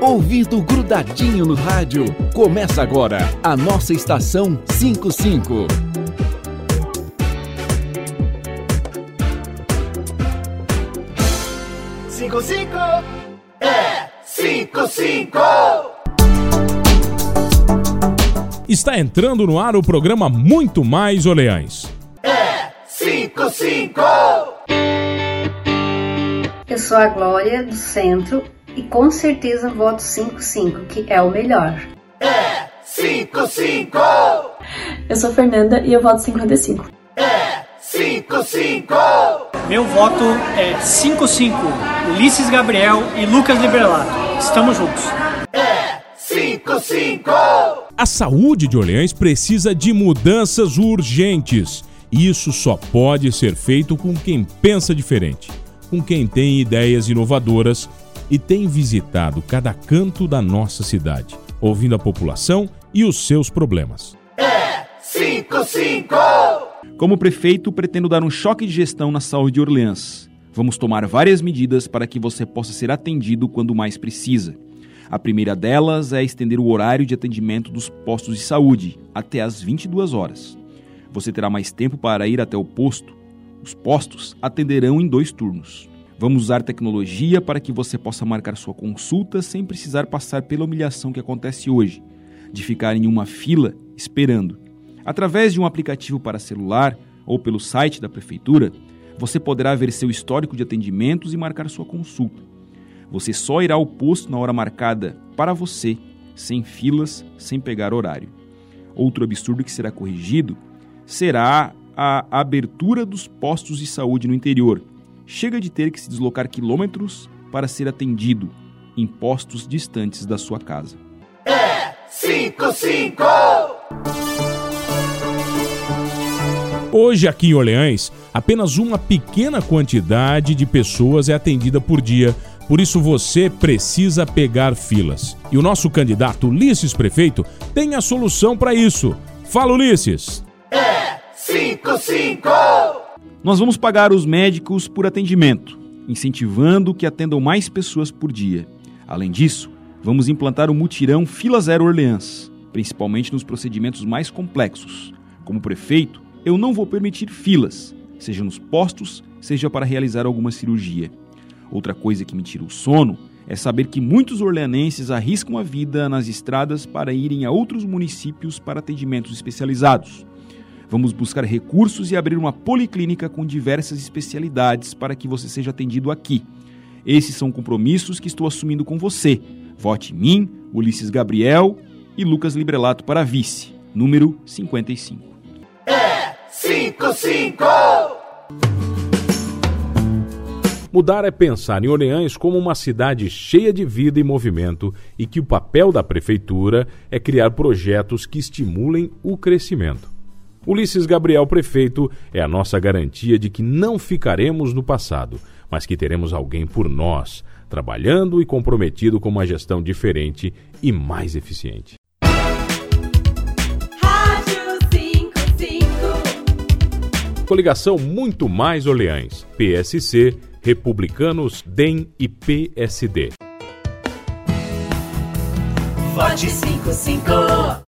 Ouvido grudadinho no rádio. Começa agora a nossa estação 55. Cinco, cinco, é cinco, cinco. Está entrando no ar o programa Muito Mais Oleães. É cinco, cinco. Eu sou a Glória do Centro e com certeza voto 55, que é o melhor. É cinco, cinco. Eu sou Fernanda e eu voto 55. É cinco, cinco. Meu voto é 5-5. Ulisses Gabriel e Lucas Liberato. Estamos juntos. É cinco, cinco. A saúde de Orleans precisa de mudanças urgentes. Isso só pode ser feito com quem pensa diferente, com quem tem ideias inovadoras e tem visitado cada canto da nossa cidade, ouvindo a população e os seus problemas. É cinco, cinco. Como prefeito, pretendo dar um choque de gestão na saúde de Orleans. Vamos tomar várias medidas para que você possa ser atendido quando mais precisa. A primeira delas é estender o horário de atendimento dos postos de saúde até às 22 horas. Você terá mais tempo para ir até o posto. Os postos atenderão em dois turnos. Vamos usar tecnologia para que você possa marcar sua consulta sem precisar passar pela humilhação que acontece hoje, de ficar em uma fila esperando. Através de um aplicativo para celular ou pelo site da prefeitura, você poderá ver seu histórico de atendimentos e marcar sua consulta. Você só irá ao posto na hora marcada para você, sem filas, sem pegar horário. Outro absurdo que será corrigido será a abertura dos postos de saúde no interior. Chega de ter que se deslocar quilômetros para ser atendido em postos distantes da sua casa. É cinco, cinco. Hoje, aqui em Orleans, apenas uma pequena quantidade de pessoas é atendida por dia. Por isso, você precisa pegar filas. E o nosso candidato Ulisses Prefeito tem a solução para isso. Fala, Ulisses! É cinco, cinco. Nós vamos pagar os médicos por atendimento, incentivando que atendam mais pessoas por dia. Além disso, vamos implantar o mutirão Fila Zero Orleans, principalmente nos procedimentos mais complexos. Como prefeito, eu não vou permitir filas, seja nos postos, seja para realizar alguma cirurgia. Outra coisa que me tira o sono é saber que muitos orleanenses arriscam a vida nas estradas para irem a outros municípios para atendimentos especializados. Vamos buscar recursos e abrir uma policlínica com diversas especialidades para que você seja atendido aqui. Esses são compromissos que estou assumindo com você. Vote em mim, Ulisses Gabriel e Lucas Librelato para vice, número 55. É cinco, cinco. Mudar é pensar em Orleans como uma cidade cheia de vida e movimento e que o papel da prefeitura é criar projetos que estimulem o crescimento. Ulisses Gabriel Prefeito é a nossa garantia de que não ficaremos no passado, mas que teremos alguém por nós, trabalhando e comprometido com uma gestão diferente e mais eficiente. Rádio 55. Coligação Muito Mais Orleans, PSC, Republicanos, DEM e PSD. Vote 55.